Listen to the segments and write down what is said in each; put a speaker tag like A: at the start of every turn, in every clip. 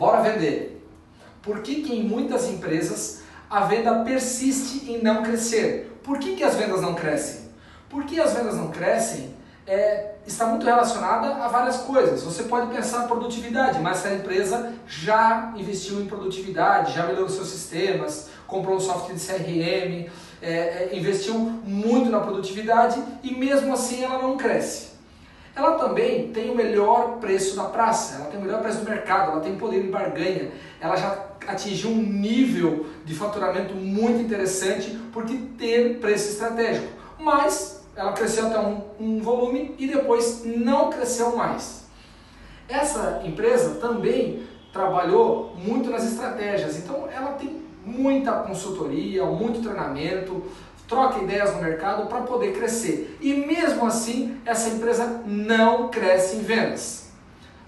A: Bora vender. Por que, que em muitas empresas a venda persiste em não crescer? Por que, que as vendas não crescem? Porque as vendas não crescem é, está muito relacionada a várias coisas. Você pode pensar produtividade, mas se a empresa já investiu em produtividade, já melhorou seus sistemas, comprou um software de CRM, é, é, investiu muito na produtividade e mesmo assim ela não cresce. Ela também tem o melhor preço da praça, ela tem o melhor preço do mercado, ela tem poder de barganha, ela já atingiu um nível de faturamento muito interessante porque tem preço estratégico. Mas ela cresceu até um, um volume e depois não cresceu mais. Essa empresa também trabalhou muito nas estratégias, então ela tem muita consultoria, muito treinamento, troca ideias no mercado para poder crescer. E mesmo assim, essa empresa não cresce em vendas.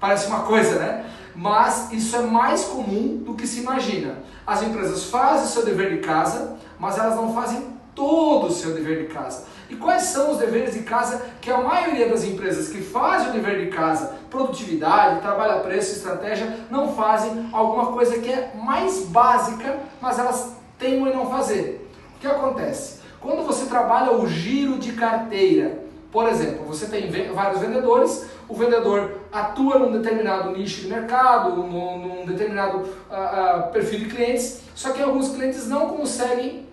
A: Parece uma coisa, né? Mas isso é mais comum do que se imagina. As empresas fazem o seu dever de casa, mas elas não fazem todo o seu dever de casa. E quais são os deveres de casa que a maioria das empresas que fazem o dever de casa, produtividade, trabalho a preço, estratégia, não fazem alguma coisa que é mais básica, mas elas têm em não fazer. O que acontece? Quando você trabalha o giro de carteira, por exemplo, você tem vários vendedores, o vendedor atua num determinado nicho de mercado, num, determinado uh, uh, perfil de clientes, só que alguns clientes não conseguem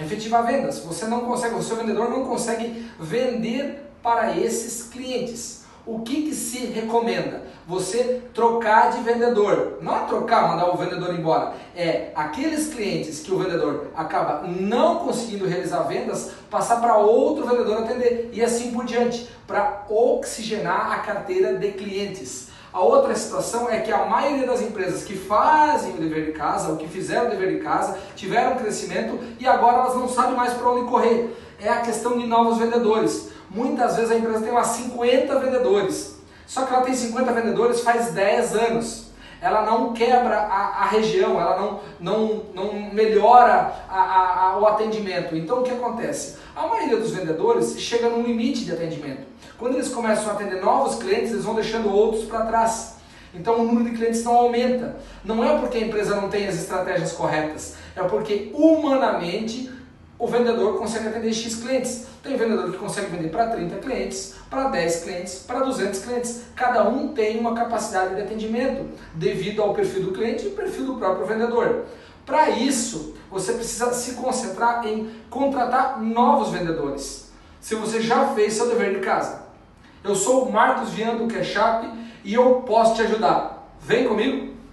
A: efetivar vendas. Você não consegue, o seu vendedor não consegue vender para esses clientes. O que, que se recomenda? Você trocar de vendedor. Não é trocar, mandar o vendedor embora. É aqueles clientes que o vendedor acaba não conseguindo realizar vendas, passar para outro vendedor atender. E assim por diante, para oxigenar a carteira de clientes. A outra situação é que a maioria das empresas que fazem o dever de casa, ou que fizeram o dever de casa, tiveram crescimento e agora elas não sabem mais para onde correr. É a questão de novos vendedores. Muitas vezes a empresa tem umas 50 vendedores, só que ela tem 50 vendedores faz 10 anos. Ela não quebra a, a região, ela não, não, não melhora a, a, o atendimento. Então o que acontece? A maioria dos vendedores chega num limite de atendimento. Quando eles começam a atender novos clientes, eles vão deixando outros para trás. Então o número de clientes não aumenta. Não é porque a empresa não tem as estratégias corretas, é porque humanamente o vendedor consegue atender X clientes. Tem vendedor que consegue vender para 30 clientes, para 10 clientes, para 200 clientes. Cada um tem uma capacidade de atendimento devido ao perfil do cliente e perfil do próprio vendedor. Para isso, você precisa se concentrar em contratar novos vendedores. Se você já fez seu dever de casa. Eu sou o Marcos Vian do Cash e eu posso te ajudar. Vem comigo?